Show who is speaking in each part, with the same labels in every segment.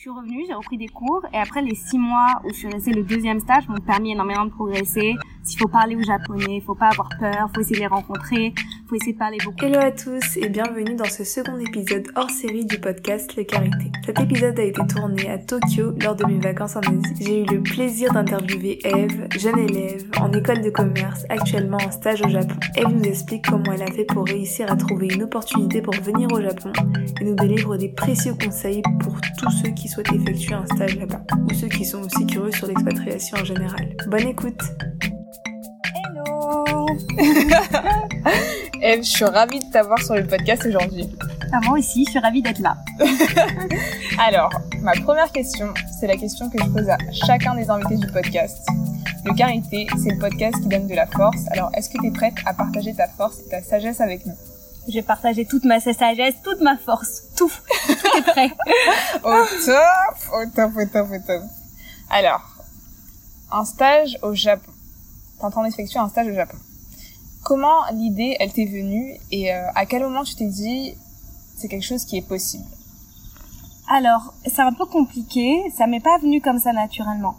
Speaker 1: Je suis revenue, j'ai repris des cours et après les six mois où je suis restée le deuxième stage m'ont permis énormément de progresser. S'il faut parler aux japonais, il faut pas avoir peur, faut essayer de les rencontrer,
Speaker 2: Hello à tous et bienvenue dans ce second épisode hors série du podcast Le Carité. Cet épisode a été tourné à Tokyo lors de mes vacances en Asie. J'ai eu le plaisir d'interviewer Eve, jeune élève en école de commerce, actuellement en stage au Japon. Eve nous explique comment elle a fait pour réussir à trouver une opportunité pour venir au Japon et nous délivre des précieux conseils pour tous ceux qui souhaitent effectuer un stage là-bas ou ceux qui sont aussi curieux sur l'expatriation en général. Bonne écoute
Speaker 1: Hello
Speaker 3: Eve, je suis ravie de t'avoir sur le podcast aujourd'hui.
Speaker 1: ah, Moi aussi, je suis ravie d'être là.
Speaker 3: Alors, ma première question, c'est la question que je pose à chacun des invités du podcast. Le Carité, c'est le podcast qui donne de la force. Alors, est-ce que tu es prête à partager ta force et ta sagesse avec nous?
Speaker 1: Je vais partager toute ma sagesse, toute ma force, tout. Tout est prêt.
Speaker 3: Au top, au top, au top, au top. Alors, un stage au Japon. En train d'effectuer un stage au Japon. Comment l'idée, elle t'est venue et euh, à quel moment tu t'es dit c'est quelque chose qui est possible?
Speaker 1: Alors, c'est un peu compliqué, ça m'est pas venu comme ça naturellement.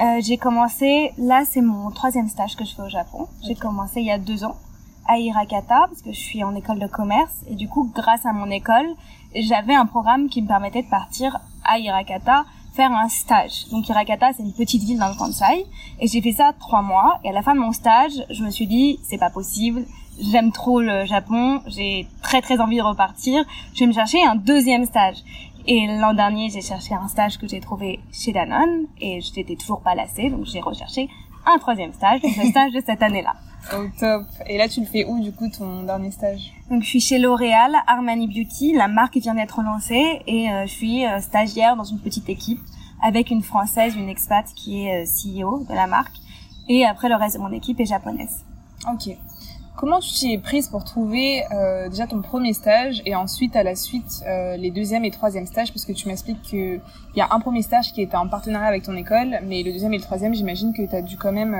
Speaker 1: Euh, j'ai commencé, là c'est mon troisième stage que je fais au Japon. J'ai commencé il y a deux ans à Hirakata parce que je suis en école de commerce et du coup grâce à mon école j'avais un programme qui me permettait de partir à Hirakata faire un stage. Donc Hirakata c'est une petite ville dans le Kansai. Et j'ai fait ça trois mois. Et à la fin de mon stage je me suis dit c'est pas possible, j'aime trop le Japon, j'ai très très envie de repartir, je vais me chercher un deuxième stage. Et l'an dernier, j'ai cherché un stage que j'ai trouvé chez Danone. Et je n'étais toujours pas lassée, donc j'ai recherché un troisième stage, donc le stage de cette année-là.
Speaker 3: Au top. Et là, tu le fais où, du coup, ton dernier stage?
Speaker 1: Donc, je suis chez L'Oréal, Armani Beauty, la marque vient d'être lancée et euh, je suis euh, stagiaire dans une petite équipe avec une française, une expat qui est euh, CEO de la marque et après le reste de mon équipe est japonaise.
Speaker 3: Ok. Comment tu t'y es prise pour trouver déjà ton premier stage et ensuite à la suite les deuxième et troisième stages? Parce que tu m'expliques que il y a un premier stage qui était en partenariat avec ton école mais le deuxième et le troisième j'imagine que tu as dû quand même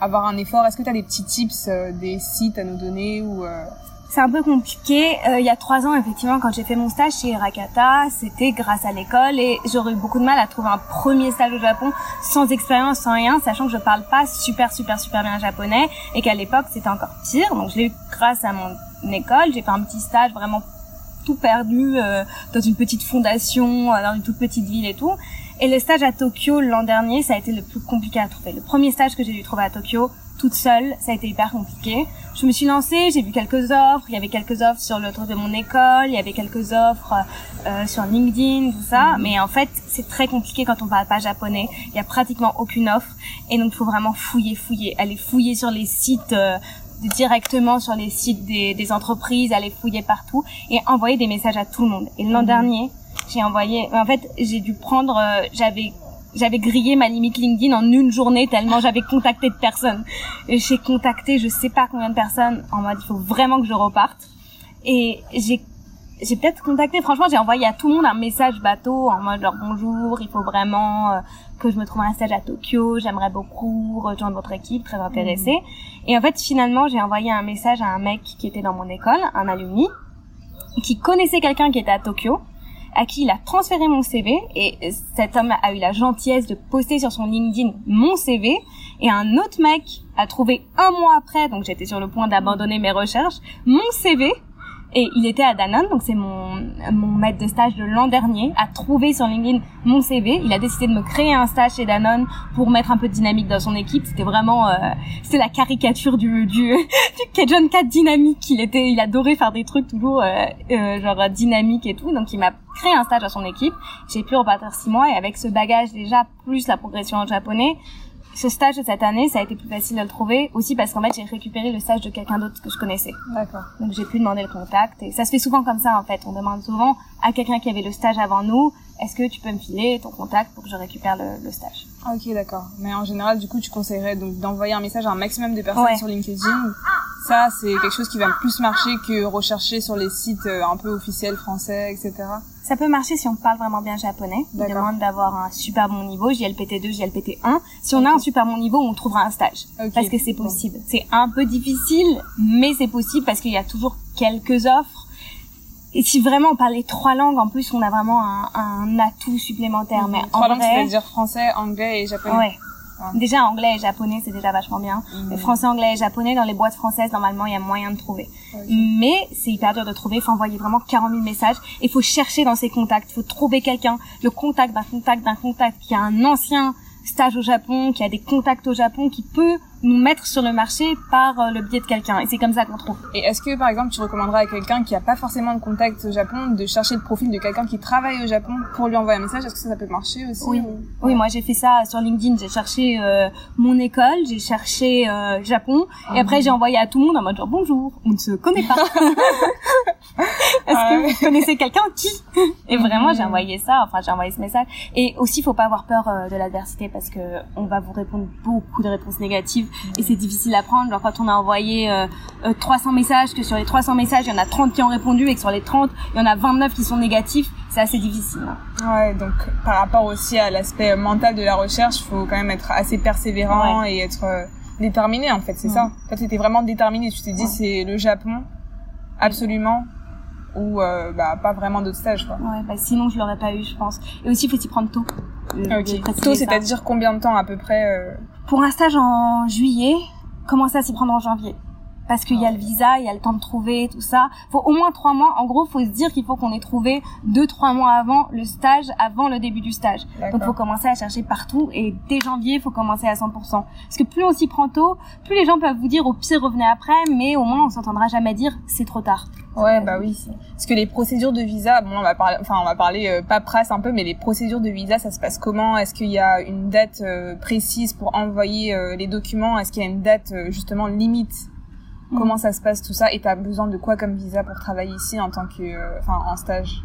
Speaker 3: avoir un effort. Est-ce que tu as des petits tips, euh, des sites à nous donner ou euh,
Speaker 1: C'est un peu compliqué. Euh, il y a trois ans, effectivement, quand j'ai fait mon stage chez Rakata, c'était grâce à l'école et j'aurais eu beaucoup de mal à trouver un premier stage au Japon sans expérience, sans rien, sachant que je parle pas super, super, super bien japonais et qu'à l'époque, c'était encore pire. Donc, je l'ai eu grâce à mon école. J'ai fait un petit stage vraiment tout perdu dans une petite fondation, dans une toute petite ville et tout. Et le stage à Tokyo l'an dernier, ça a été le plus compliqué à trouver. Le premier stage que j'ai dû trouver à Tokyo, toute seule, ça a été hyper compliqué. Je me suis lancée, j'ai vu quelques offres, il y avait quelques offres sur le truc de mon école, il y avait quelques offres euh, sur LinkedIn, tout ça, mais en fait, c'est très compliqué quand on parle pas japonais. Il y a pratiquement aucune offre et donc il faut vraiment fouiller, fouiller, aller fouiller sur les sites euh, directement sur les sites des, des entreprises, aller fouiller partout et envoyer des messages à tout le monde. Et l'an dernier, j'ai envoyé en fait, j'ai dû prendre euh, j'avais j'avais grillé ma limite LinkedIn en une journée tellement j'avais contacté de personnes. J'ai contacté je sais pas combien de personnes en mode il faut vraiment que je reparte. Et j'ai j'ai peut-être contacté, franchement, j'ai envoyé à tout le monde un message bateau en mode genre bonjour, il faut vraiment euh, que je me trouve un stage à Tokyo, j'aimerais beaucoup rejoindre votre équipe, très intéressée. Et en fait, finalement, j'ai envoyé un message à un mec qui était dans mon école, un alumni, qui connaissait quelqu'un qui était à Tokyo, à qui il a transféré mon CV et cet homme a eu la gentillesse de poster sur son LinkedIn mon CV et un autre mec a trouvé un mois après, donc j'étais sur le point d'abandonner mes recherches, mon CV et il était à Danone, donc c'est mon, mon maître de stage de l'an dernier, a trouvé sur LinkedIn mon CV. Il a décidé de me créer un stage chez Danone pour mettre un peu de dynamique dans son équipe. C'était vraiment, euh, la caricature du du, du John dynamique. Il était, il adorait faire des trucs toujours euh, euh, genre dynamique et tout. Donc il m'a créé un stage à son équipe. J'ai pu repartir six mois et avec ce bagage déjà plus la progression en japonais, ce stage de cette année, ça a été plus facile de le trouver, aussi parce qu'en fait, j'ai récupéré le stage de quelqu'un d'autre que je connaissais.
Speaker 3: D'accord.
Speaker 1: Donc j'ai pu demander le contact, et ça se fait souvent comme ça en fait. On demande souvent à quelqu'un qui avait le stage avant nous, est-ce que tu peux me filer ton contact pour que je récupère le, le stage
Speaker 3: Ah, Ok, d'accord. Mais en général, du coup, tu conseillerais donc d'envoyer un message à un maximum de personnes
Speaker 1: Ouais.
Speaker 3: sur LinkedIn. Ça, c'est quelque chose qui va plus marcher que rechercher sur les sites euh, un peu officiels français, etc.
Speaker 1: Ça peut marcher si on parle vraiment bien japonais. Il
Speaker 3: D'accord.
Speaker 1: demande d'avoir un super bon niveau, JLPT2, JLPT1. Si on a un super bon niveau, on trouvera un stage.
Speaker 3: Ok.
Speaker 1: Parce que c'est
Speaker 3: Bon.
Speaker 1: possible. C'est un peu difficile, mais c'est possible parce qu'il y a toujours quelques offres. Et si vraiment on parle les trois langues, en plus, on a vraiment un, un atout supplémentaire. Mais
Speaker 3: Trois
Speaker 1: en
Speaker 3: langues,
Speaker 1: vrai,
Speaker 3: c'est-à-dire français, anglais et japonais.
Speaker 1: ouais.
Speaker 3: Ouais.
Speaker 1: Déjà anglais et japonais, c'est déjà vachement bien. Mais français, anglais et japonais, dans les boîtes françaises, normalement, il y a moyen de trouver. Mais c'est hyper dur de trouver. Il faut envoyer vraiment 40 000 messages. Il faut chercher dans ses contacts. Il faut trouver quelqu'un, le contact d'un contact d'un contact qui a un ancien stage au Japon, qui a des contacts au Japon, qui peut nous mettre sur le marché par euh, le biais de quelqu'un. Et c'est comme ça qu'on trouve.
Speaker 3: Et est-ce que, par exemple, tu recommanderais à quelqu'un qui a pas forcément de contact au Japon de chercher le profil de quelqu'un qui travaille au Japon pour lui envoyer un message? Est-ce que ça, ça peut marcher aussi?
Speaker 1: Oui.
Speaker 3: ou-
Speaker 1: Oui, moi j'ai fait ça sur LinkedIn. J'ai cherché euh, mon école, j'ai cherché euh, Japon, et après j'ai envoyé à tout le monde en mode genre bonjour, on ne se connaît pas. Est-ce
Speaker 3: Ah
Speaker 1: que
Speaker 3: ouais.
Speaker 1: vous connaissez quelqu'un qui? Et vraiment j'ai
Speaker 3: Mhm.
Speaker 1: envoyé ça. Enfin j'ai envoyé ce message. Et aussi faut pas avoir peur euh, de l'adversité parce que on va vous répondre beaucoup de réponses négatives et c'est difficile à prendre. Genre quand on a envoyé euh, euh, 300 messages, que sur les 300 messages il y en a 30 qui ont répondu et que sur les 30 il y en a 29 qui sont négatifs, c'est assez difficile. hein.
Speaker 3: Ouais, donc par rapport aussi à l'aspect mental de la recherche, il faut quand même être assez persévérant et être euh, déterminé en fait, c'est
Speaker 1: Ouais.
Speaker 3: ça. Toi, t'étais vraiment déterminé, tu t'es dit
Speaker 1: Ouais.
Speaker 3: c'est le Japon, absolument, ou euh, bah pas vraiment d'autres stages quoi.
Speaker 1: Ouais, bah sinon je l'aurais pas eu, je pense. Et aussi, il faut s'y prendre tôt. Euh, de
Speaker 3: Ok.
Speaker 1: préciser
Speaker 3: Tôt,
Speaker 1: ça.
Speaker 3: c'est-à-dire combien de temps à peu près euh,
Speaker 1: Pour un stage en juillet, commencez à s'y prendre en janvier. Parce qu'il y a le visa, il y a le temps de trouver, tout ça. Faut au moins trois mois. En gros, faut se dire qu'il faut qu'on ait trouvé deux, trois mois avant le stage, avant le début du stage. Donc, faut commencer à chercher partout. Et dès janvier, faut commencer à 100%. Parce que plus on s'y prend tôt, plus les gens peuvent vous dire au pire revenez après, mais au moins on s'entendra jamais dire c'est trop tard.
Speaker 3: Ouais, bah oui. Parce que les procédures de visa, bon, on va parler, enfin, on va parler euh, paperasse un peu, mais les procédures de visa, ça se passe comment? Est-ce qu'il y a une date euh, précise pour envoyer euh, les documents? Est-ce qu'il y a une date euh, justement limite?
Speaker 1: Mm.
Speaker 3: Comment ça se passe tout ça Et t'as besoin de quoi comme visa pour travailler ici en tant que, euh, enfin, en stage?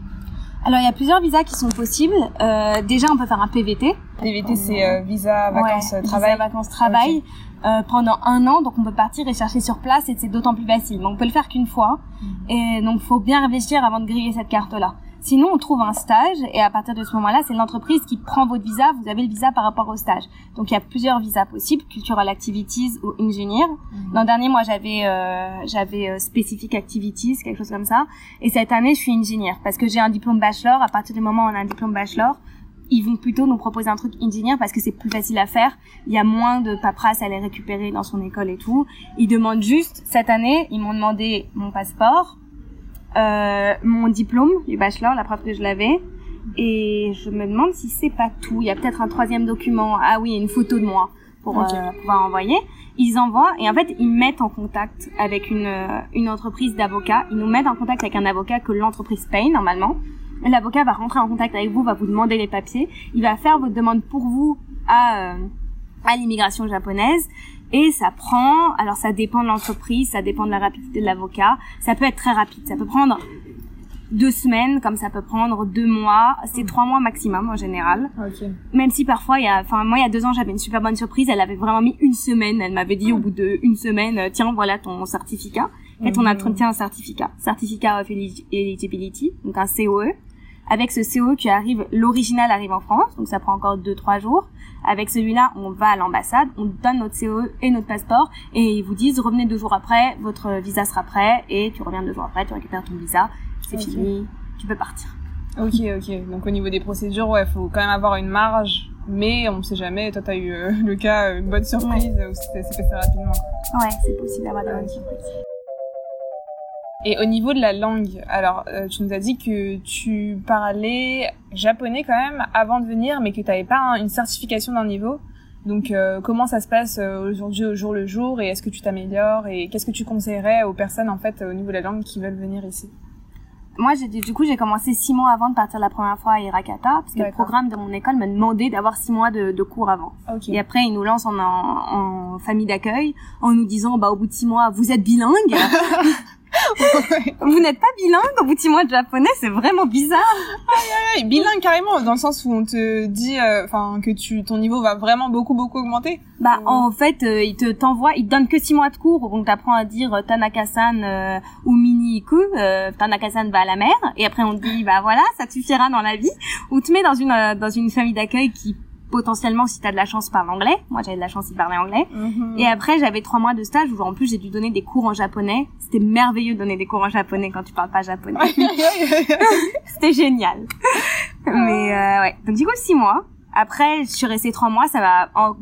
Speaker 1: Alors, il y a plusieurs visas qui sont possibles. Euh, déjà, on peut faire un PVT.
Speaker 3: PVT, c'est euh, visa vacances
Speaker 1: Ouais,
Speaker 3: euh,
Speaker 1: visa
Speaker 3: travail.
Speaker 1: vacances travail euh, pendant un an donc on peut partir et chercher sur place et c'est d'autant plus facile donc on peut le faire qu'une fois
Speaker 3: Mhm.
Speaker 1: et donc faut bien réfléchir avant de griller cette carte là sinon on trouve un stage et à partir de ce moment là c'est l'entreprise qui prend votre visa vous avez le visa par rapport au stage donc il y a plusieurs visas possibles cultural activities ou engineer
Speaker 3: Mhm.
Speaker 1: l'an dernier moi j'avais euh, j'avais euh, specific activities quelque chose comme ça et cette année je suis engineer parce que j'ai un diplôme bachelor à partir du moment où on a un diplôme bachelor ils vont plutôt nous proposer un truc engineer parce que c'est plus facile à faire. Il y a moins de paperasse à les récupérer dans son école et tout. Ils demandent juste, cette année, ils m'ont demandé mon passeport, euh, mon diplôme du bachelor, la preuve que je l'avais. Et je me demande si c'est pas tout. Il y a peut-être un troisième document. Ah oui, une photo de moi pour euh, pouvoir envoyer. Ils envoient et en fait ils mettent en contact avec une euh, une entreprise d'avocats. Ils nous mettent en contact avec un avocat que l'entreprise paye normalement. L'avocat va rentrer en contact avec vous, va vous demander les papiers. Il va faire votre demande pour vous à euh, à l'immigration japonaise. Et ça prend, alors ça dépend de l'entreprise, ça dépend de la rapidité de l'avocat. Ça peut être très rapide, ça peut prendre deux semaines, comme ça peut prendre deux mois. C'est trois mois maximum en général.
Speaker 3: Ok.
Speaker 1: Même si parfois, il y a, enfin moi il y a deux ans j'avais une super bonne surprise. Elle avait vraiment mis une semaine. Elle m'avait dit au bout de une semaine, euh, tiens voilà ton certificat. Et on a un certificat, certificat of Eli- eligibility, donc un COE. Avec ce COE qui arrive, l'original arrive en France, donc ça prend encore deux trois jours. Avec celui-là, on va à l'ambassade, on donne notre COE et notre passeport, et ils vous disent revenez deux jours après, votre visa sera prêt, et tu reviens deux jours après, tu récupères ton visa, c'est fini, tu peux partir.
Speaker 3: Ok, ok. Donc au niveau des procédures, ouais, faut quand même avoir une marge, mais on sait jamais. Toi, t'as eu euh, le cas, euh, une bonne surprise où c'était c'est passé rapidement.
Speaker 1: Ouais, c'est possible d'avoir des bonnes surprises.
Speaker 3: Et au niveau de la langue, alors euh, tu nous as dit que tu parlais japonais quand même avant de venir, mais que tu n'avais pas un- une certification d'un niveau. Donc euh, comment ça se passe euh, aujourd'hui au jour le jour et est-ce que tu t'améliores et qu'est-ce que tu conseillerais aux personnes en fait au niveau de la langue qui veulent venir ici?
Speaker 1: Moi, j'ai, du coup, j'ai commencé six mois avant de partir la première fois à Hirakata, parce que le programme de mon école me demandait d'avoir six mois de, de cours avant.
Speaker 3: Ok.
Speaker 1: Et après, ils nous lancent en, en, en famille d'accueil en nous disant, bah, au bout de six mois, vous êtes bilingue. vous n'êtes pas bilingue au bout de six mois de japonais, c'est vraiment bizarre.
Speaker 3: Ouais, bilingue carrément dans le sens où on te dit, euh, enfin que tu ton niveau va vraiment beaucoup beaucoup augmenter.
Speaker 1: Bah, en fait, euh, ils te t'envoient, ils te donnent que six mois de cours, donc t'apprends à dire euh, Tanaka-san euh, ou Mini-iku, euh, Tanaka-san va à la mer, et après on te dit, bah voilà, ça te suffira dans la vie, ou te met dans une dans une famille d'accueil qui potentiellement, si t'as de la chance, parle anglais. Moi, j'avais de la chance, il parlait anglais.
Speaker 3: Mhm.
Speaker 1: Et après, j'avais trois mois de stage où en plus j'ai dû donner des cours en japonais. C'était merveilleux de donner des cours en japonais quand tu parles pas japonais. C'était génial. Mais euh, ouais. Donc du coup six mois. Après, je suis restée trois mois. Ça va en-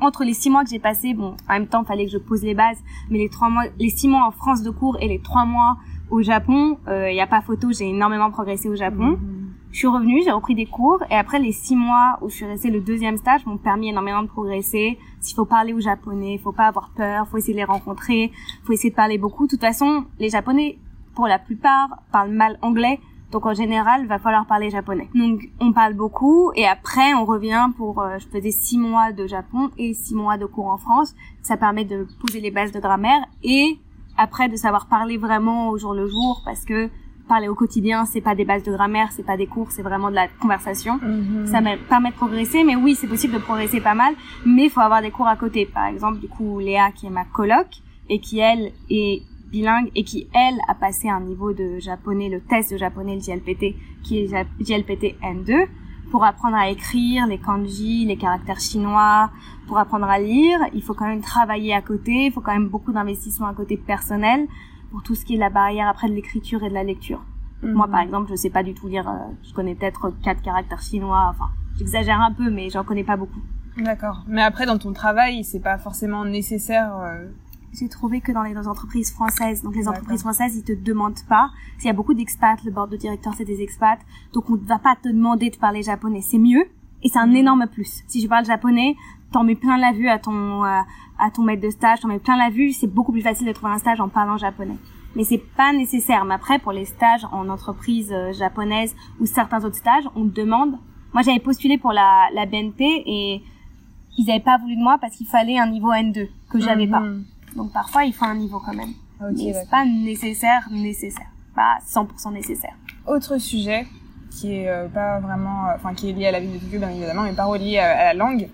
Speaker 1: entre les six mois que j'ai passé. Bon, en même temps, fallait que je pose les bases. Mais les trois mois, les six mois en France de cours et les trois mois au Japon, il y a pas photo. J'ai énormément progressé au Japon.
Speaker 3: Mhm.
Speaker 1: Je suis revenue, j'ai repris des cours et après les six mois où je suis restée le deuxième stage m'ont permis énormément de progresser. S'il faut parler aux Japonais, faut pas avoir peur, faut essayer de les rencontrer, faut essayer de parler beaucoup. De toute façon, les Japonais, pour la plupart, parlent mal anglais. Donc en général, va falloir parler japonais. Donc on parle beaucoup et après on revient pour, euh, je faisais six mois de Japon et six mois de cours en France. Ça permet de poser les bases de grammaire et après de savoir parler vraiment au jour le jour parce que parler au quotidien, c'est pas des bases de grammaire, c'est pas des cours, c'est vraiment de la conversation.
Speaker 3: Mhm.
Speaker 1: Ça me permet de progresser, mais oui, c'est possible de progresser pas mal, mais il faut avoir des cours à côté. Par exemple, du coup, Léa, qui est ma coloc, et qui, elle, est bilingue, et qui, elle, a passé un niveau de japonais, le test de japonais, le JLPT, qui est JLPT N2, pour apprendre à écrire les kanji, les caractères chinois, pour apprendre à lire, il faut quand même travailler à côté, il faut quand même beaucoup d'investissement à côté personnel, pour tout ce qui est la barrière après de l'écriture et de la lecture. Moi,
Speaker 3: Mhm.
Speaker 1: par exemple, je sais pas du tout lire. euh, je connais peut-être quatre caractères chinois. Enfin, j'exagère un peu, mais j'en connais pas beaucoup.
Speaker 3: D'accord. Mais après, dans ton travail, c'est pas forcément nécessaire. euh,
Speaker 1: J'ai trouvé que dans les, entreprises françaises, donc les entreprises françaises, ils te demandent pas. S'il y a beaucoup d'expats, le board de directeur c'est des expats, donc on ne va pas te demander de parler japonais. C'est mieux et c'est un
Speaker 3: Mhm.
Speaker 1: énorme plus. Si je parle japonais, t'en mets plein la vue à ton euh, à ton maître de stage, t'en mets plein la vue. C'est beaucoup plus facile de trouver un stage en parlant japonais. Mais c'est pas nécessaire. Mais après, pour les stages en entreprise euh, japonaise ou certains autres stages, on te demande. Moi, j'avais postulé pour la, la BNP et ils avaient pas voulu de moi parce qu'il fallait un niveau N2 que j'avais pas.
Speaker 3: mhm.
Speaker 1: Donc parfois, il faut un niveau quand même.
Speaker 3: Ok,
Speaker 1: mais c'est pas nécessaire, nécessaire. Pas 100% nécessaire.
Speaker 3: Autre sujet qui est euh, pas vraiment, enfin qui est lié à la ville de Tokyo bien évidemment, mais pas relié à, à la langue.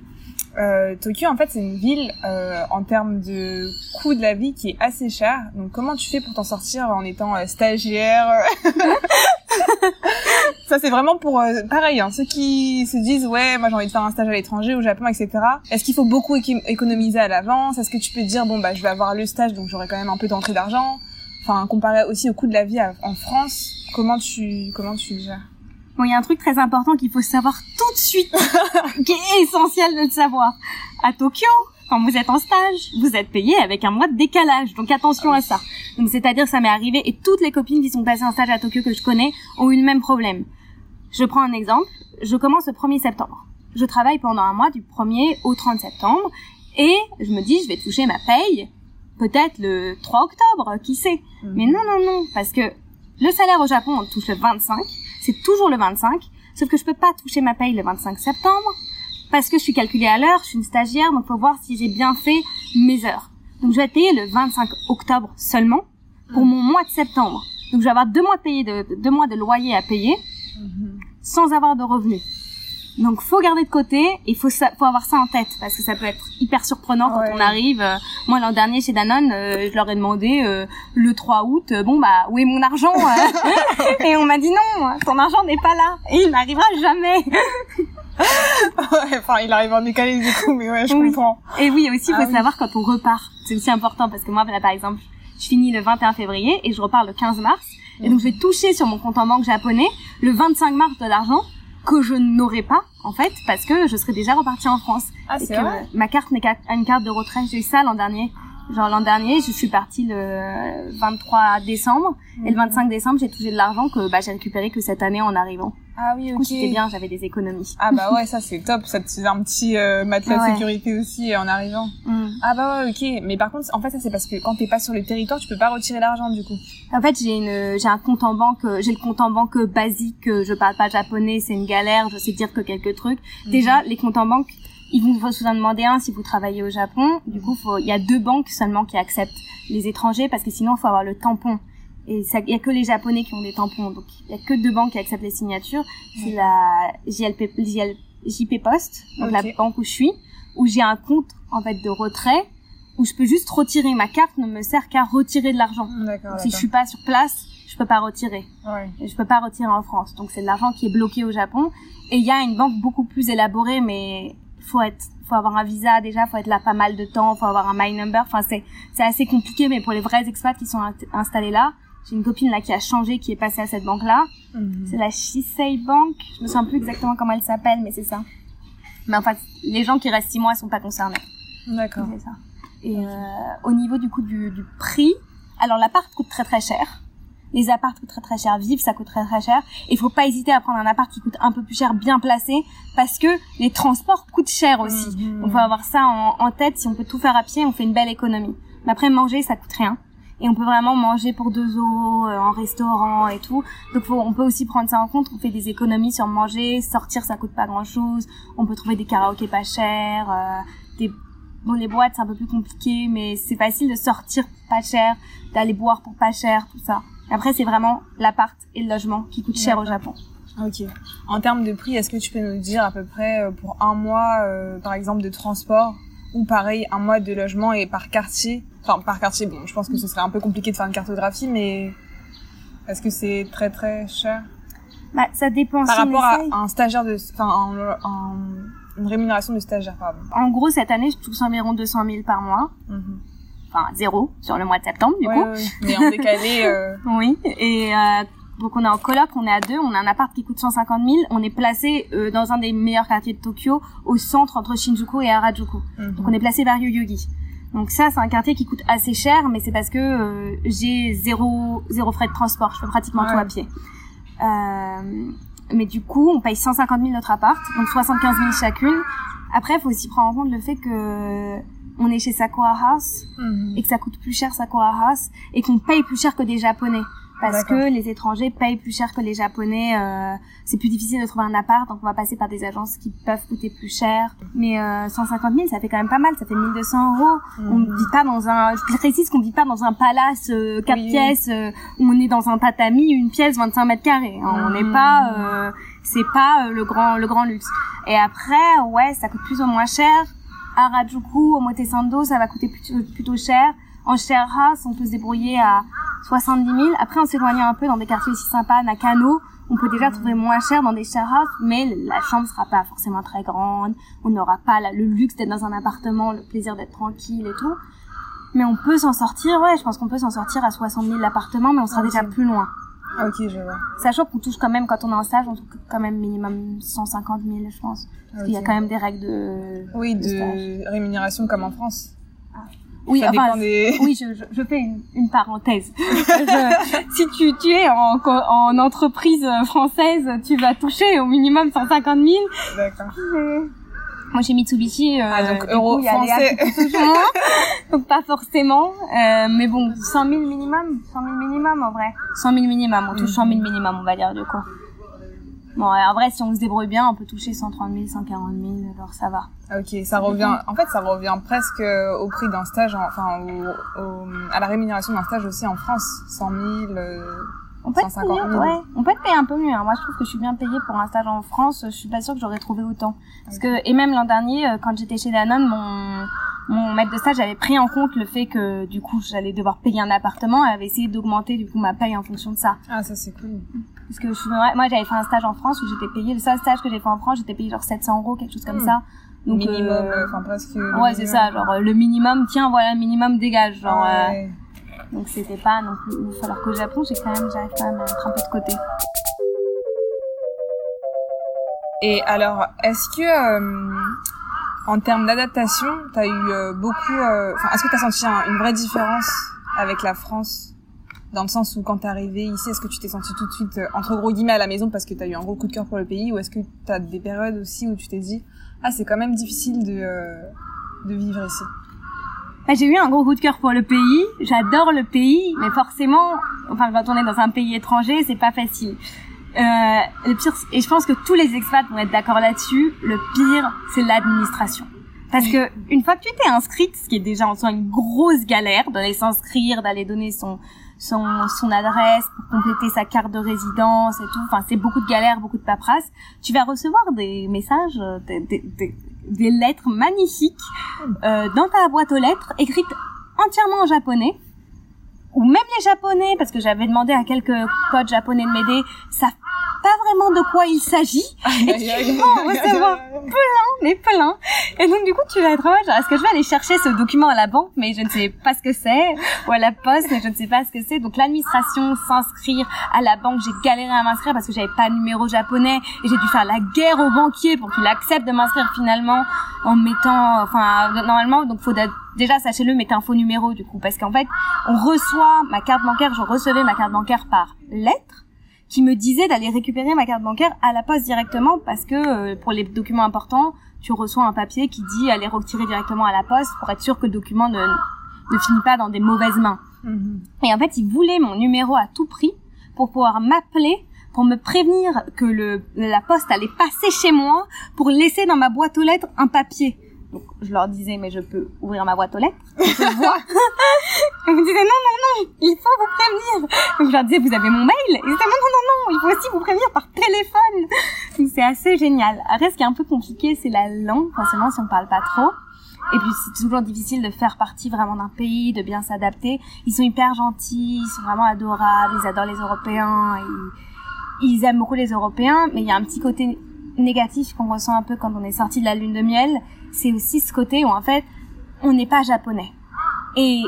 Speaker 3: Euh, Tokyo en fait c'est une ville euh, en termes de coût de la vie qui est assez cher. Donc comment tu fais pour t'en sortir en étant euh, stagiaire? Ça c'est vraiment pour euh, pareil hein, ceux qui se disent ouais moi j'ai envie de faire un stage à l'étranger au Japon etc. Est-ce qu'il faut beaucoup économiser à l'avance? Est-ce que tu peux dire bon bah je vais avoir le stage donc j'aurai quand même un peu d'entrée d'argent? Enfin comparé aussi au coût de la vie en France, comment tu comment tu gères?
Speaker 1: Bon, il y a un truc très important qu'il faut savoir tout de suite, qui est essentiel de le savoir. À Tokyo, quand vous êtes en stage, vous êtes payé avec un mois de décalage. Donc attention à ça. Donc c'est-à-dire ça m'est arrivé et toutes les copines qui sont passées en stage à Tokyo que je connais ont eu le même problème. Je prends un exemple. Je commence le 1er septembre. Je travaille pendant un mois du 1er au 30 septembre et je me dis je vais toucher ma paye peut-être le 3 octobre, qui sait. Mais non, non, non, parce que le salaire au Japon, on le touche le 25, c'est toujours le 25, sauf que je peux pas toucher ma paye le 25 septembre, parce que je suis calculée à l'heure, je suis une stagiaire, donc faut voir si j'ai bien fait mes heures. Donc je vais être payée le 25 octobre seulement, pour mon mois de septembre. Donc je vais avoir deux mois de payer de, deux mois de loyer à payer,
Speaker 3: Mhm.
Speaker 1: sans avoir de revenus. Donc faut garder de côté, il faut ça, faut avoir ça en tête parce que ça peut être hyper surprenant quand
Speaker 3: Ouais.
Speaker 1: on arrive. euh, moi l'an dernier chez Danone, euh, je leur ai demandé euh, le 3 août, euh, bon bah où est mon argent Et on m'a dit non, ton argent n'est pas là et il n'arrivera jamais.
Speaker 3: Ouais, enfin, il arrive en décalé du coup, mais ouais, je
Speaker 1: Oui.
Speaker 3: comprends.
Speaker 1: Et oui aussi il faut
Speaker 3: Ah oui.
Speaker 1: savoir quand on repart, c'est aussi important parce que moi là par exemple, je finis le 21 février et je repars le 15 mars et donc je vais toucher sur mon compte en banque japonais le 25 mars de l'argent que je n'aurai pas en fait parce que je serai déjà repartie en France.
Speaker 3: Ah,
Speaker 1: Et que
Speaker 3: vrai?
Speaker 1: ma carte n'est qu'à une carte de retraite. J'ai eu ça l'an dernier. Genre l'an dernier, je suis partie le 23 décembre et le 25 décembre, j'ai touché de l'argent que bah, j'ai récupéré que cette année en arrivant.
Speaker 3: Ah oui, ok.
Speaker 1: c'était bien, j'avais des économies.
Speaker 3: Ah bah ouais, ça c'est top, ça te fait un petit euh, matelas de sécurité aussi euh, en arrivant.
Speaker 1: Mm.
Speaker 3: Ah bah ouais, ok. Mais par contre, en fait, ça c'est parce que quand t'es pas sur le territoire, tu peux pas retirer l'argent du coup.
Speaker 1: En fait, j'ai une, j'ai un compte en banque, euh, j'ai le compte en banque basique. euh, Je parle pas japonais, c'est une galère. Je sais dire que quelques trucs. Déjà, les comptes en banque, ils faut vous en demander un si vous travaillez au Japon. Du coup, il y a deux banques seulement qui acceptent les étrangers parce que sinon, il faut avoir le tampon. Et il y a que les Japonais qui ont des tampons. Donc, il y a que deux banques qui acceptent les signatures. C'est la JLP, JL JP Post, donc la banque où je suis, où j'ai un compte, en fait, de retrait, où je peux juste retirer ma carte ne me sert qu'à retirer de l'argent. Si je suis pas sur place, je peux peux pas retirer.
Speaker 3: Ouais.
Speaker 1: Et je peux pas retirer en France. Donc c'est de l'argent qui est bloqué au Japon. Et il y a une banque beaucoup plus élaborée, mais faut être, faut avoir un visa déjà, faut être là pas mal de temps, faut avoir un my number. Enfin c'est, c'est assez compliqué, mais pour les vrais expats qui sont installés là, j'ai une copine là qui a changé, qui est passée à cette banque là.
Speaker 3: Mhm.
Speaker 1: C'est la Shisei Bank. Je me souviens plus exactement comment elle s'appelle, mais c'est ça. Mais en fait, les gens qui restent six mois sont pas concernés.
Speaker 3: D'accord.
Speaker 1: C'est ça. Et euh, au niveau du coup du, du prix, alors l'appart coûte très très cher. Les apparts coûtent très très cher. Vivre, ça coûte très très cher. Il faut pas hésiter à prendre un appart qui coûte un peu plus cher, bien placé, parce que les transports coûtent cher aussi.
Speaker 3: Mhm.
Speaker 1: Donc faut avoir ça en, en tête. Si on peut tout faire à pied, on fait une belle économie. Mais après manger, ça coûte rien. Et on peut vraiment manger pour 2 euros euh, en restaurant et tout. Donc faut, on peut aussi prendre ça en compte. On fait des économies sur manger, sortir, ça coûte pas grand chose. On peut trouver des karaokés pas chers, euh, des bon les boîtes c'est un peu plus compliqué, mais c'est facile de sortir pas cher, d'aller boire pour pas cher, tout ça. Après c'est vraiment l'appart et le logement qui coûtent cher au Japon.
Speaker 3: Ok. En termes de prix, est-ce que tu peux nous dire à peu près euh, pour un mois, euh, par exemple, de transport ou pareil un mois de logement et par quartier? Enfin, par quartier, bon, je pense que ce serait un peu compliqué de faire une cartographie, mais est-ce que c'est très très cher?
Speaker 1: Bah ça dépend.
Speaker 3: par
Speaker 1: si
Speaker 3: rapport à un stagiaire de, enfin, un- un- une rémunération de stagiaire, pardon.
Speaker 1: En gros cette année je touche environ 200 000 par mois.
Speaker 3: Mhm.
Speaker 1: Enfin zéro sur le mois de septembre du
Speaker 3: Ouais,
Speaker 1: coup.
Speaker 3: Mais en décalé, euh,
Speaker 1: Oui. Et euh, donc on est en coloc, on est à deux, on a un appart qui coûte 150 000. On est placé euh, dans un des meilleurs quartiers de Tokyo, au centre entre Shinjuku et Harajuku.
Speaker 3: mhm.
Speaker 1: Donc on est placé vers Yoyogi. Donc ça c'est un quartier qui coûte assez cher, mais c'est parce que euh, j'ai zéro zéro frais de transport. Je fais pratiquement tout à pied. Euh, mais du coup on paye 150 000 notre appart, donc 75 000 chacune. Après il faut aussi prendre en compte le fait que on est chez Sakura House
Speaker 3: Mhm.
Speaker 1: et que ça coûte plus cher Sakura House et qu'on paye plus cher que des japonais parce que les étrangers payent plus cher que les japonais euh, c'est plus difficile de trouver un appart donc on va passer par des agences qui peuvent coûter plus cher mais euh, 150 000 ça fait quand même pas mal ça fait 1200 euros on
Speaker 3: Mhm.
Speaker 1: vit pas dans un je précise qu'on vit pas dans un palace euh, quatre
Speaker 3: Oui.
Speaker 1: pièces euh, où on est dans un tatami une pièce 25 mètres carrés on n'est
Speaker 3: Mhm.
Speaker 1: pas euh, c'est pas euh, le grand le grand luxe et après ouais ça coûte plus ou moins cher Harajuku, Omotesando, ça va coûter plutôt, plutôt cher. En share house, on peut se débrouiller à 70 000. Après, en s'éloignant un peu dans des quartiers aussi sympas, Nakano, on peut déjà trouver moins cher dans des share house, mais la chambre sera pas forcément très grande. On n'aura pas la- le luxe d'être dans un appartement, le plaisir d'être tranquille et tout. Mais on peut s'en sortir, ouais, je pense qu'on peut s'en sortir à 60 000 l'appartement, mais on sera déjà plus loin.
Speaker 3: Ah, Ok, je vois.
Speaker 1: Sachant qu'on touche quand même, quand on est en stage, on touche quand même minimum 150 000, je pense. Parce qu'il y a quand même des règles de...
Speaker 3: Oui,
Speaker 1: de
Speaker 3: rémunération comme en France.
Speaker 1: Oui,
Speaker 3: ça
Speaker 1: enfin,
Speaker 3: dépend des.
Speaker 1: Oui, je, je, je fais une, une parenthèse. Je- si tu, tu es en entreprise française, tu vas toucher au minimum 150 000.
Speaker 3: D'accord.
Speaker 1: Moi, chez Mitsubishi, euh,
Speaker 3: Ah, donc euro
Speaker 1: coup, il y a
Speaker 3: français.
Speaker 1: donc pas forcément. Euh, mais bon, 100 000 minimum. 100 000 minimum, en vrai. 100 000 minimum. On touche 100 000 minimum, on va dire, du coup. Bon, en vrai, si on se débrouille bien, on peut toucher 130 000, 140 000, alors ça va.
Speaker 3: Ok, ça revient. En fait, ça revient presque au prix d'un stage, en- enfin, au, au- à la rémunération d'un stage aussi en France. 100 000. euh,
Speaker 1: On peut être
Speaker 3: 150
Speaker 1: payé,
Speaker 3: 000.
Speaker 1: ouais. On peut être payé un peu mieux. hein. Moi, je trouve que je suis bien payée pour un stage en France. Je suis pas sûre que j'aurais trouvé autant. Parce que, et même l'an dernier, euh, quand j'étais chez Danone, mon, mon maître de stage avait pris en compte le fait que, du coup, j'allais devoir payer un appartement et avait essayé d'augmenter, du coup, ma paye en fonction de ça.
Speaker 3: Ah, ça c'est cool.
Speaker 1: Parce que je suis, moi, j'avais fait un stage en France où j'étais payée, le seul stage que j'ai fait en France, j'étais payée genre 700 euros, quelque chose comme
Speaker 3: Hmm.
Speaker 1: ça. Donc,
Speaker 3: minimum,
Speaker 1: euh,
Speaker 3: euh, enfin presque.
Speaker 1: ouais, c'est ça, genre, euh, le minimum, tiens, voilà, le minimum dégage, genre, euh,
Speaker 3: Ouais.
Speaker 1: Donc c'était pas non plus ouf. Alors qu'au Japon, j'ai quand même, j'arrive quand même à mettre un peu de côté.
Speaker 3: Et alors, est-ce que euh, en termes d'adaptation, t'as eu euh, beaucoup, euh, enfin, est-ce que t'as senti un- une vraie différence avec la France? Dans le sens où quand t'es arrivé ici, est-ce que tu t'es senti tout de suite entre gros guillemets à la maison parce que t'as eu un gros coup de cœur pour le pays, ou est-ce que t'as des périodes aussi où tu t'es dit ah c'est quand même difficile de vivre ici?
Speaker 1: Bah, j'ai eu un gros coup de cœur pour le pays. J'adore le pays, mais forcément, enfin, quand on est dans un pays étranger, c'est pas facile. Euh, le pire, et je pense que tous les expats vont être d'accord là-dessus. Le pire, c'est l'administration. Parce que une fois que tu t'es inscrite, ce qui est déjà en soi une grosse galère, d'aller s'inscrire, d'aller donner son son son adresse pour compléter sa carte de résidence et tout. Enfin, c'est beaucoup de galères, beaucoup de paperasse. Tu vas recevoir des messages, euh, des, des, des, des lettres magnifiques euh, dans ta boîte aux lettres, écrites entièrement en japonais, ou même les japonais, parce que j'avais demandé à quelques potes japonais de m'aider, ça pas vraiment de quoi il s'agit. Et tu vas recevoir plein, mais plein. Et donc, du coup, tu vas être genre, est-ce que je vais aller chercher ce document à la banque, mais je ne sais pas ce que c'est, ou à la poste, mais je ne sais pas ce que c'est. Donc, l'administration, s'inscrire à la banque, j'ai galéré à m'inscrire parce que j'avais pas de numéro japonais, et j'ai dû faire la guerre au banquier pour qu'il accepte de m'inscrire finalement, en mettant, enfin, normalement, donc faut déjà sachez-le mettez un faux numéro du coup. Parce qu'en fait on reçoit ma carte bancaire. Je recevais ma carte bancaire par lettre qui me disait d'aller récupérer ma carte bancaire à la poste directement parce que euh, pour les documents importants, tu reçois un papier qui dit aller retirer directement à la poste pour être sûr que le document ne, ne finit pas dans des mauvaises mains. Mhm. Et en fait, il voulait mon numéro à tout prix pour pouvoir m'appeler pour me prévenir que le, la poste allait passer chez moi pour laisser dans ma boîte aux lettres un papier. Donc je leur disais mais je peux ouvrir ma boîte aux lettres. Je vois. Ils me disaient non non non, il faut vous prévenir. Donc je leur disais vous avez mon mail. Ils disaient non non non non, il faut aussi vous prévenir par téléphone. Donc c'est assez génial. Après ce qui est un peu compliqué c'est la langue forcément si on parle pas trop. Et puis c'est toujours difficile de faire partie vraiment d'un pays, de bien s'adapter. Ils sont hyper gentils, ils sont vraiment adorables, ils adorent les Européens, ils, ils aiment beaucoup les Européens, mais il y a un petit côté négatif qu'on ressent un peu quand on est sorti de la lune de miel, c'est aussi ce côté où en fait on n'est pas japonais et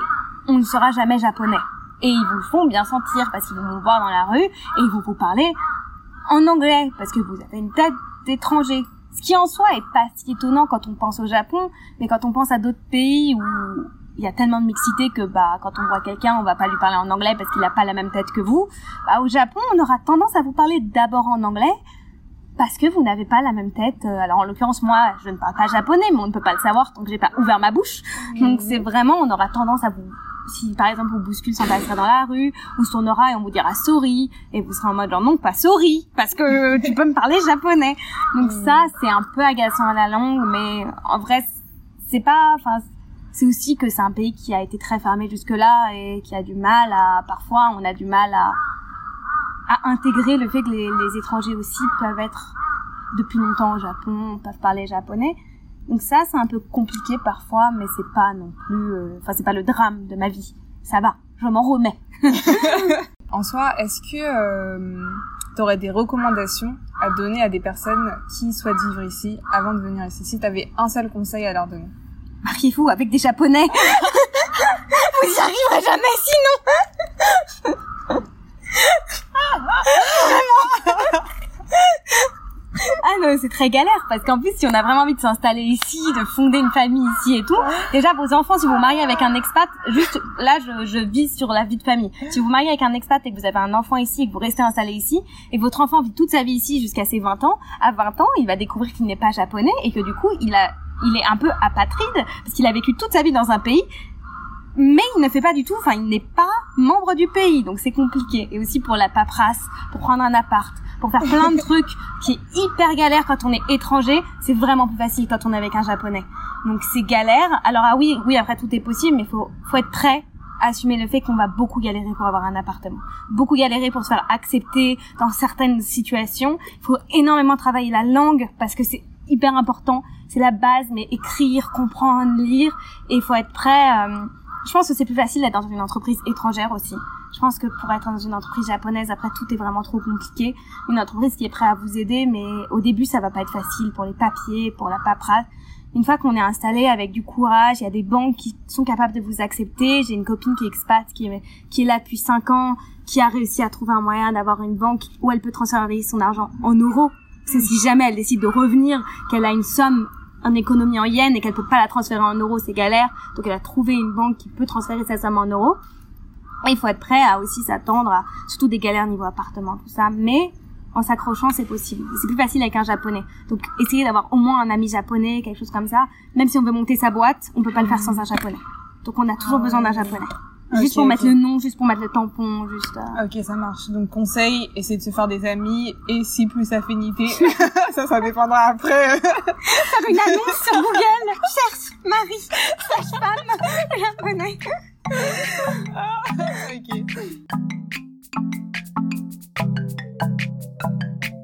Speaker 1: on ne sera jamais japonais et ils vous font bien sentir parce qu'ils vont vous voir dans la rue et ils vont vous parler en anglais parce que vous avez une tête d'étranger. Ce qui en soi est pas si étonnant quand on pense au Japon, mais quand on pense à d'autres pays où il y a tellement de mixité que bah quand on voit quelqu'un, on va pas lui parler en anglais parce qu'il a pas la même tête que vous. Bah, au Japon, on aura tendance à vous parler d'abord en anglais parce que vous n'avez pas la même tête. Euh, alors en l'occurrence moi, je ne parle pas japonais, mais on ne peut pas le savoir tant que j'ai pas ouvert ma bouche. Donc c'est vraiment, on aura tendance à vous, si par exemple on bouscule sans passer dans la rue, ou se tournera et on vous dira sorry, et vous serez en mode genre non pas sorry, parce que tu peux me parler japonais. Donc ça c'est un peu agaçant à la langue, mais en vrai c'est pas, enfin c'est aussi que c'est un pays qui a été très fermé jusque là et qui a du mal à, parfois on a du mal à à intégrer le fait que les, les, étrangers aussi peuvent être depuis longtemps au Japon, peuvent parler japonais. Donc ça, c'est un peu compliqué parfois, mais c'est pas non plus, euh, enfin c'est pas le drame de ma vie. Ça va, je m'en remets.
Speaker 3: en soi, est-ce que euh, tu aurais des recommandations à donner à des personnes qui souhaitent vivre ici avant de venir ici Si tu avais un seul conseil à leur donner?
Speaker 1: Mariez-vous avec des Japonais. Vous y arriverez jamais sinon. Ah non, c'est très galère parce qu'en plus, si on a vraiment envie de s'installer ici, de fonder une famille ici et tout, déjà vos enfants, si vous mariez avec un expat, juste là, je, je vise sur la vie de famille. Si vous vous mariez avec un expat et que vous avez un enfant ici et que vous restez installé ici et votre enfant vit toute sa vie ici jusqu'à ses 20 ans, à 20 ans, il va découvrir qu'il n'est pas japonais et que du coup, il a il est un peu apatride parce qu'il a vécu toute sa vie dans un pays mais il ne fait pas du tout, enfin il n'est pas membre du pays, donc c'est compliqué. Et aussi pour la paperasse, pour prendre un appart, pour faire plein de trucs qui est hyper galère quand on est étranger, c'est vraiment plus facile quand on est avec un japonais. Donc c'est galère. Alors ah oui, oui après tout est possible, mais faut faut être prêt à assumer le fait qu'on va beaucoup galérer pour avoir un appartement, beaucoup galérer pour se faire accepter dans certaines situations. Il faut énormément travailler la langue parce que c'est hyper important, c'est la base, mais écrire, comprendre, lire, et il faut être prêt. Euh, je pense que c'est plus facile d'être dans une entreprise étrangère aussi. Je pense que pour être dans une entreprise japonaise, après tout est vraiment trop compliqué. Une entreprise qui est prête à vous aider, mais au début ça va pas être facile pour les papiers, pour la paperasse. Une fois qu'on est installé avec du courage, il y a des banques qui sont capables de vous accepter. J'ai une copine qui est expat, qui est, qui est là depuis 5 ans, qui a réussi à trouver un moyen d'avoir une banque où elle peut transférer son argent en euros. C'est si jamais elle décide de revenir, qu'elle a une somme en économie en yens et qu'elle peut pas la transférer en euros, c'est galère. Donc elle a trouvé une banque qui peut transférer sa somme en euros. Et il faut être prêt à aussi s'attendre à surtout des galères niveau appartement, tout ça. Mais en s'accrochant, c'est possible. C'est plus facile avec un japonais. Donc essayez d'avoir au moins un ami japonais, quelque chose comme ça. Même si on veut monter sa boîte, on peut pas le faire sans un japonais. Donc on a toujours besoin d'un japonais. Juste pour mettre le nom, juste pour mettre le tampon, juste. Euh.
Speaker 3: Ok, ça marche. Donc conseil, essayer de se faire des amis et si plus affinité, ça, ça dépendra après.
Speaker 1: faire une annonce sur Google. Cherche Marie, sage-femme japonais. ok.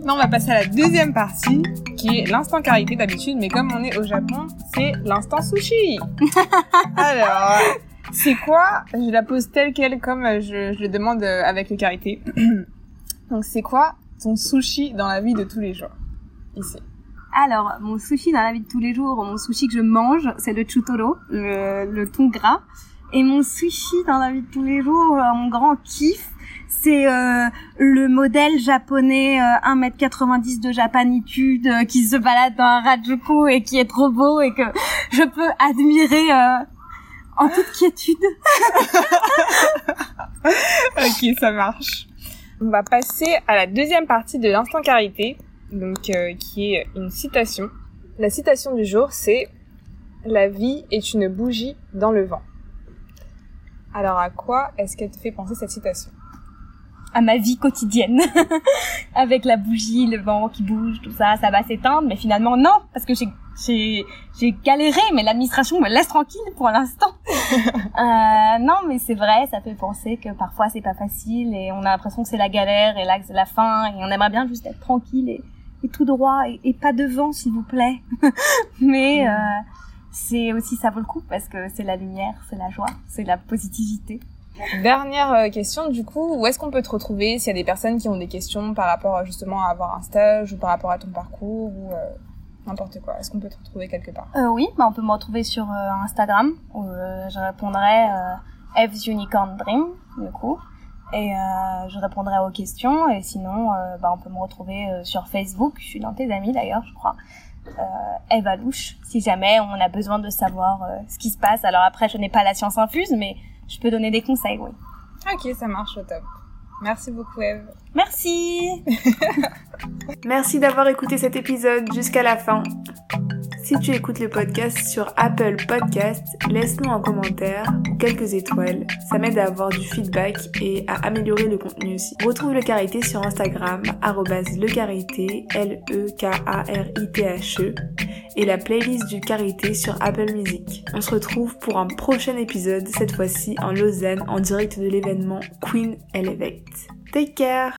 Speaker 3: Maintenant, on va passer à la deuxième partie, qui est l'instant carité d'habitude, mais comme on est au Japon, c'est l'instant sushi. Alors, C'est quoi? Je la pose telle quelle comme je, je le demande avec le karité. Donc c'est quoi ton sushi dans la vie de tous les jours? Ici
Speaker 1: Alors, mon sushi dans la vie de tous les jours, mon sushi que je mange, c'est le chutoro, le, le thon gras. Et mon sushi dans la vie de tous les jours, euh, mon grand kiff, c'est euh, le modèle japonais euh, 1m90 de japanitude euh, qui se balade dans un Rajuku et qui est trop beau et que je peux admirer euh, en toute quiétude.
Speaker 3: ok, ça marche. On va passer à la deuxième partie de l'instant carité, donc euh, qui est une citation. La citation du jour, c'est La vie est une bougie dans le vent. Alors à quoi est-ce qu'elle te fait penser cette citation?
Speaker 1: À ma vie quotidienne avec la bougie le vent qui bouge tout ça ça va s'éteindre mais finalement non parce que j'ai j'ai galéré mais l'administration me laisse tranquille pour l'instant. Euh, non mais c'est vrai ça fait penser que parfois c'est pas facile et on a l'impression que c'est la galère et là que c'est la fin et on aimerait bien juste être tranquille et, et tout droit et, et, pas de vent s'il vous plaît. Mais euh, c'est aussi ça vaut le coup parce que c'est la lumière c'est la joie c'est la positivité.
Speaker 3: Dernière euh, question, du coup, où est-ce qu'on peut te retrouver s'il y a des personnes qui ont des questions par rapport justement à avoir un stage ou par rapport à ton parcours ou euh, n'importe quoi Est-ce qu'on peut te retrouver quelque part
Speaker 1: euh, Oui, bah on peut me retrouver sur euh, Instagram où euh, je répondrai Ev's Unicorn Dream, du coup. Et je répondrai aux questions. Et sinon, bah, on peut me retrouver sur Facebook. Je suis dans tes amis d'ailleurs, je crois. Eve Alouche, si jamais on a besoin de savoir ce qui se passe. Alors après, je n'ai pas la science infuse, mais je peux donner des conseils, oui.
Speaker 3: Ok, ça marche au top. Merci beaucoup, Eve.
Speaker 1: Merci.
Speaker 2: Merci d'avoir écouté cet épisode jusqu'à la fin. Si tu écoutes le podcast sur Apple Podcast, laisse-nous un commentaire ou quelques étoiles. Ça m'aide à avoir du feedback et à améliorer le contenu aussi. Retrouve le Carité sur Instagram, lecarité, L-E-K-A-R-I-T-H-E, et la playlist du Carité sur Apple Music. On se retrouve pour un prochain épisode, cette fois-ci en Lausanne, en direct de l'événement Queen Elevate. Take care!